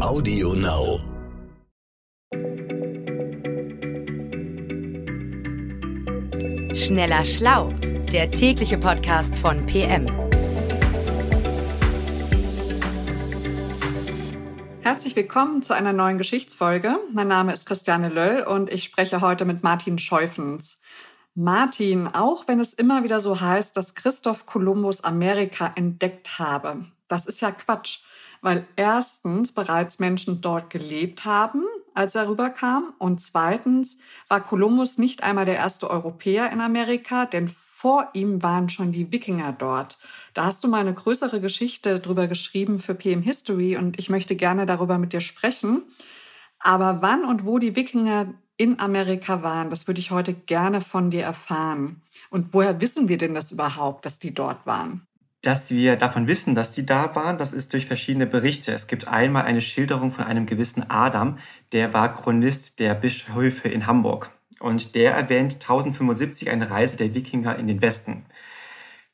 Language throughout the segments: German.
Audio Now. Schneller Schlau, der tägliche Podcast von PM. Herzlich willkommen zu einer neuen Geschichtsfolge. Mein Name ist Christiane Löll und ich spreche heute mit Martin Scheufens. Martin, auch wenn es immer wieder so heißt, dass Christoph Kolumbus Amerika entdeckt habe, das ist ja Quatsch, weil erstens bereits Menschen dort gelebt haben, als er rüberkam, und zweitens war Kolumbus nicht einmal der erste Europäer in Amerika, denn vor ihm waren schon die Wikinger dort. Da hast du mal eine größere Geschichte drüber geschrieben für PM History und ich möchte gerne darüber mit dir sprechen. Aber wann und wo die Wikinger in Amerika waren, das würde ich heute gerne von dir erfahren. Und woher wissen wir denn das überhaupt, dass die dort waren? Dass wir davon wissen, dass die da waren, das ist durch verschiedene Berichte. Es gibt einmal eine Schilderung von einem gewissen Adam, der war Chronist der Bischöfe in Hamburg. Und der erwähnt 1075 eine Reise der Wikinger in den Westen.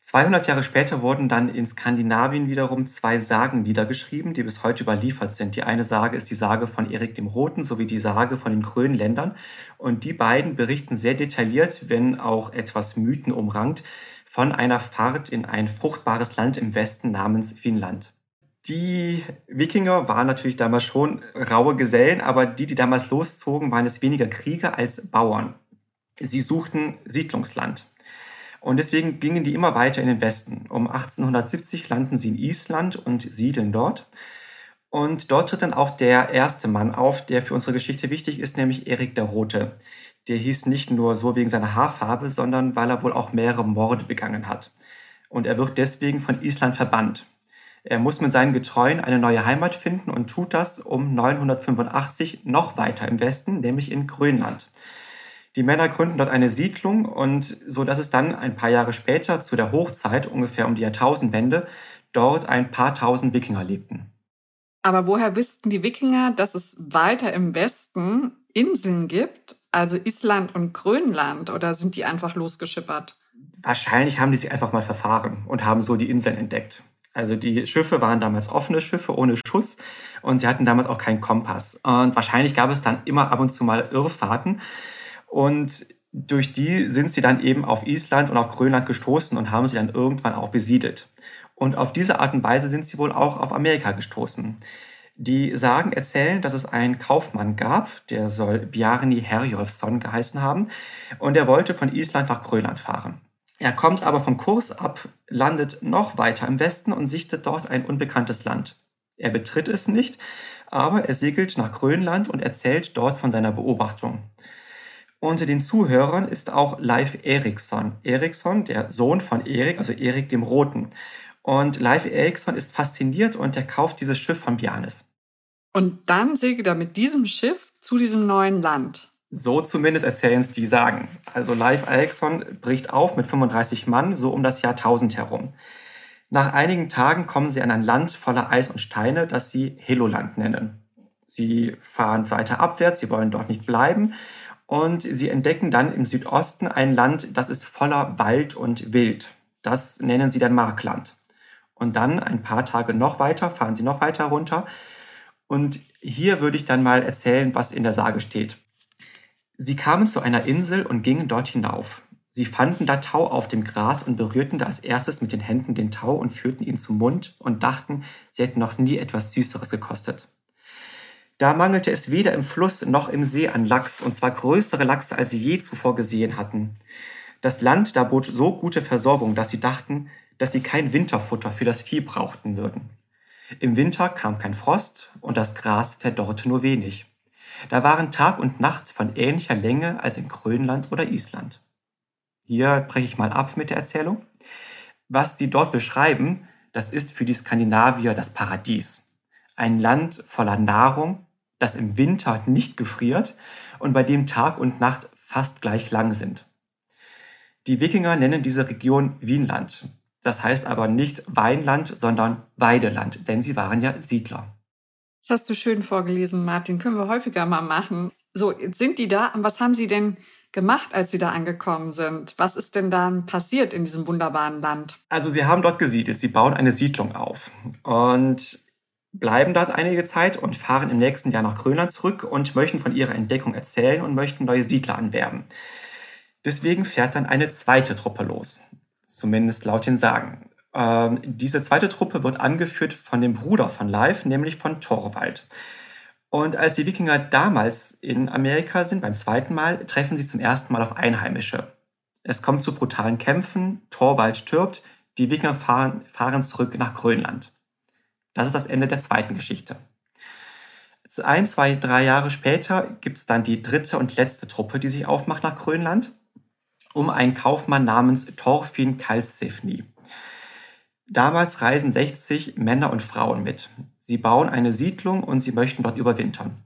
200 Jahre später wurden dann in Skandinavien wiederum zwei Sagen niedergeschrieben, die bis heute überliefert sind. Die eine Sage ist die Sage von Erik dem Roten sowie die Sage von den Grönländern. Und die beiden berichten sehr detailliert, wenn auch etwas Mythen umrankt, von einer Fahrt in ein fruchtbares Land im Westen namens Finnland. Die Wikinger waren natürlich damals schon raue Gesellen, aber die, die damals loszogen, waren es weniger Krieger als Bauern. Sie suchten Siedlungsland. Und deswegen gingen die immer weiter in den Westen. Um 1870 landen sie in Island und siedeln dort. Und dort tritt dann auch der erste Mann auf, der für unsere Geschichte wichtig ist, nämlich Erik der Rote. Der hieß nicht nur so wegen seiner Haarfarbe, sondern weil er wohl auch mehrere Morde begangen hat. Und er wird deswegen von Island verbannt. Er muss mit seinen Getreuen eine neue Heimat finden und tut das um 985 noch weiter im Westen, nämlich in Grönland. Die Männer gründen dort eine Siedlung und so dass es dann ein paar Jahre später zu der Hochzeit, ungefähr um die Jahrtausendwende, dort ein paar tausend Wikinger lebten. Aber woher wüssten die Wikinger, dass es weiter im Westen Inseln gibt, also Island und Grönland, oder sind die einfach losgeschippert? Wahrscheinlich haben die sich einfach mal verfahren und haben so die Inseln entdeckt. Also die Schiffe waren damals offene Schiffe ohne Schutz und sie hatten damals auch keinen Kompass. Und wahrscheinlich gab es dann immer ab und zu mal Irrfahrten. Und durch die sind sie dann eben auf Island und auf Grönland gestoßen und haben sie dann irgendwann auch besiedelt. Und auf diese Art und Weise sind sie wohl auch auf Amerika gestoßen. Die Sagen erzählen, dass es einen Kaufmann gab, der soll Bjarni Herjolfsson geheißen haben, und er wollte von Island nach Grönland fahren. Er kommt aber vom Kurs ab, landet noch weiter im Westen und sichtet dort ein unbekanntes Land. Er betritt es nicht, aber er segelt nach Grönland und erzählt dort von seiner Beobachtung. Unter den Zuhörern ist auch Leif Eriksson. Eriksson, der Sohn von Erik, also Erik dem Roten. Und Leif Eriksson ist fasziniert und er kauft dieses Schiff von Bjarnes. Und dann segelt er mit diesem Schiff zu diesem neuen Land. So zumindest erzählen es die Sagen. Also Leif Eriksson bricht auf mit 35 Mann, so um das Jahr 1000 herum. Nach einigen Tagen kommen sie an ein Land voller Eis und Steine, das sie Heloland nennen. Sie fahren weiter abwärts, sie wollen dort nicht bleiben und sie entdecken dann im Südosten ein Land, das ist voller Wald und Wild. Das nennen sie dann Markland. Und dann ein paar Tage noch weiter, fahren sie noch weiter runter. Und hier würde ich dann mal erzählen, was in der Sage steht. Sie kamen zu einer Insel und gingen dort hinauf. Sie fanden da Tau auf dem Gras und berührten da als erstes mit den Händen den Tau und führten ihn zum Mund und dachten, sie hätten noch nie etwas Süßeres gekostet. Da mangelte es weder im Fluss noch im See an Lachs, und zwar größere Lachse, als sie je zuvor gesehen hatten. Das Land da bot so gute Versorgung, dass sie dachten, dass sie kein Winterfutter für das Vieh brauchten würden. Im Winter kam kein Frost und das Gras verdorrte nur wenig. Da waren Tag und Nacht von ähnlicher Länge als in Grönland oder Island. Hier breche ich mal ab mit der Erzählung. Was sie dort beschreiben, das ist für die Skandinavier das Paradies. Ein Land voller Nahrung, das im Winter nicht gefriert und bei dem Tag und Nacht fast gleich lang sind. Die Wikinger nennen diese Region Wienland. Das heißt aber nicht Weinland, sondern Weideland, denn sie waren ja Siedler. Das hast du schön vorgelesen, Martin. Können wir häufiger mal machen. So, jetzt sind die da. Und was haben sie denn gemacht, als sie da angekommen sind? Was ist denn dann passiert in diesem wunderbaren Land? Also sie haben dort gesiedelt. Sie bauen eine Siedlung auf. Und bleiben dort einige Zeit und fahren im nächsten Jahr nach Grönland zurück und möchten von ihrer Entdeckung erzählen und möchten neue Siedler anwerben. Deswegen fährt dann eine zweite Truppe los, zumindest laut den Sagen. Ähm, diese zweite Truppe wird angeführt von dem Bruder von Leif, nämlich von Torvald. Und als die Wikinger damals in Amerika sind, beim zweiten Mal, treffen sie zum ersten Mal auf Einheimische. Es kommt zu brutalen Kämpfen, Torvald stirbt, die Wikinger fahren, fahren zurück nach Grönland. Das ist das Ende der zweiten Geschichte. Ein, zwei, drei Jahre später gibt es dann die dritte und letzte Truppe, die sich aufmacht nach Grönland, um einen Kaufmann namens Thorfinn Karlsefni. Damals reisen 60 Männer und Frauen mit. Sie bauen eine Siedlung und sie möchten dort überwintern.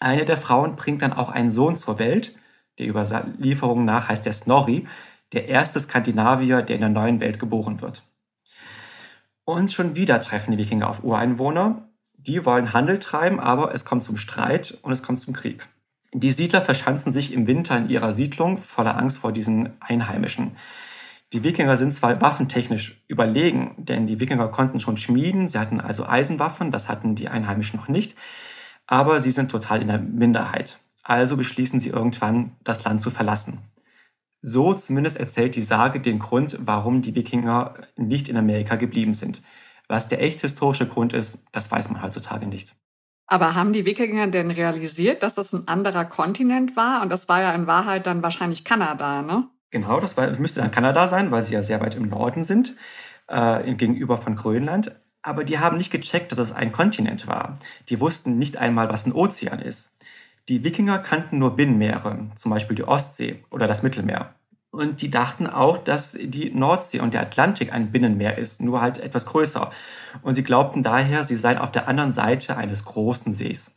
Eine der Frauen bringt dann auch einen Sohn zur Welt, der Überlieferung nach heißt der Snorri, der erste Skandinavier, der in der neuen Welt geboren wird. Und schon wieder treffen die Wikinger auf Ureinwohner. Die wollen Handel treiben, aber es kommt zum Streit und es kommt zum Krieg. Die Siedler verschanzen sich im Winter in ihrer Siedlung voller Angst vor diesen Einheimischen. Die Wikinger sind zwar waffentechnisch überlegen, denn die Wikinger konnten schon schmieden, sie hatten also Eisenwaffen, das hatten die Einheimischen noch nicht, aber sie sind total in der Minderheit. Also beschließen sie irgendwann, das Land zu verlassen. So zumindest erzählt die Sage den Grund, warum die Wikinger nicht in Amerika geblieben sind. Was der echt historische Grund ist, das weiß man heutzutage nicht. Aber haben die Wikinger denn realisiert, dass das ein anderer Kontinent war? Und das war ja in Wahrheit dann wahrscheinlich Kanada, ne? Genau, das war, müsste dann Kanada sein, weil sie ja sehr weit im Norden sind, äh, gegenüber von Grönland. Aber die haben nicht gecheckt, dass es ein Kontinent war. Die wussten nicht einmal, was ein Ozean ist. Die Wikinger kannten nur Binnenmeere, zum Beispiel die Ostsee oder das Mittelmeer. Und die dachten auch, dass die Nordsee und der Atlantik ein Binnenmeer ist, nur halt etwas größer. Und sie glaubten daher, sie seien auf der anderen Seite eines großen Sees.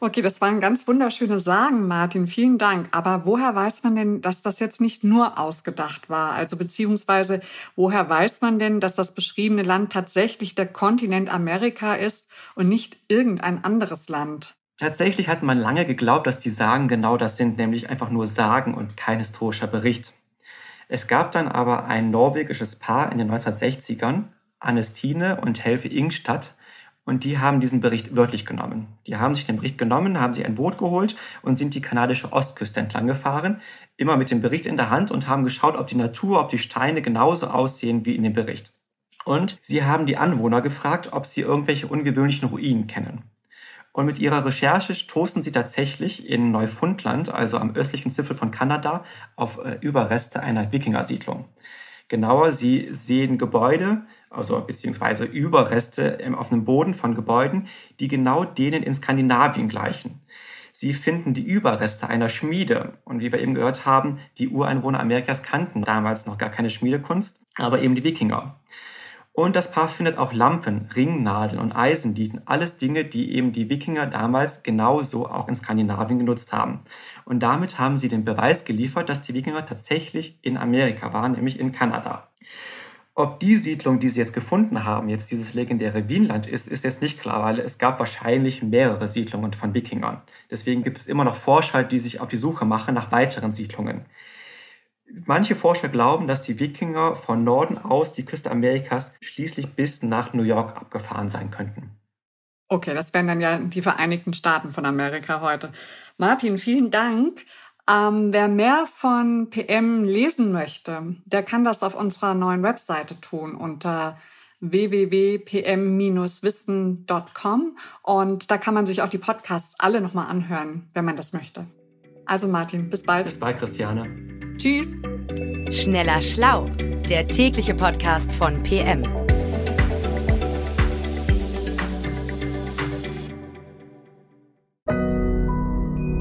Okay, das waren ganz wunderschöne Sagen, Martin. Vielen Dank. Aber woher weiß man denn, dass das jetzt nicht nur ausgedacht war? Also beziehungsweise woher weiß man denn, dass das beschriebene Land tatsächlich der Kontinent Amerika ist und nicht irgendein anderes Land? Tatsächlich hat man lange geglaubt, dass die Sagen genau das sind, nämlich einfach nur Sagen und kein historischer Bericht. Es gab dann aber ein norwegisches Paar in den 1960ern, Annestine und Helfe Ingstad, und die haben diesen Bericht wörtlich genommen. Die haben sich den Bericht genommen, haben sich ein Boot geholt und sind die kanadische Ostküste entlang gefahren, immer mit dem Bericht in der Hand und haben geschaut, ob die Natur, ob die Steine genauso aussehen wie in dem Bericht. Und sie haben die Anwohner gefragt, ob sie irgendwelche ungewöhnlichen Ruinen kennen. Und mit ihrer Recherche stoßen sie tatsächlich in Neufundland, also am östlichen Zipfel von Kanada, auf äh, Überreste einer Wikingersiedlung. Genauer, sie sehen Gebäude, also beziehungsweise Überreste auf einem Boden von Gebäuden, die genau denen in Skandinavien gleichen. Sie finden die Überreste einer Schmiede. Und wie wir eben gehört haben, die Ureinwohner Amerikas kannten damals noch gar keine Schmiedekunst, aber eben die Wikinger. Und das Paar findet auch Lampen, Ringnadeln und Eisendieten, alles Dinge, die eben die Wikinger damals genauso auch in Skandinavien genutzt haben. Und damit haben sie den Beweis geliefert, dass die Wikinger tatsächlich in Amerika waren, nämlich in Kanada. Ob die Siedlung, die sie jetzt gefunden haben, jetzt dieses legendäre Wienland ist, ist jetzt nicht klar, weil es gab wahrscheinlich mehrere Siedlungen von Wikingern. Deswegen gibt es immer noch Forscher, die sich auf die Suche machen nach weiteren Siedlungen. Manche Forscher glauben, dass die Wikinger von Norden aus die Küste Amerikas schließlich bis nach New York abgefahren sein könnten. Okay, das wären dann ja die Vereinigten Staaten von Amerika heute. Martin, vielen Dank. Ähm, wer mehr von PM lesen möchte, der kann das auf unserer neuen Webseite tun unter www.pm-wissen.com und da kann man sich auch die Podcasts alle nochmal anhören, wenn man das möchte. Also Martin, bis bald. Bis bald, Christiane. Tschüss. Schneller Schlau, der tägliche Podcast von PM.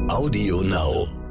Audio Now.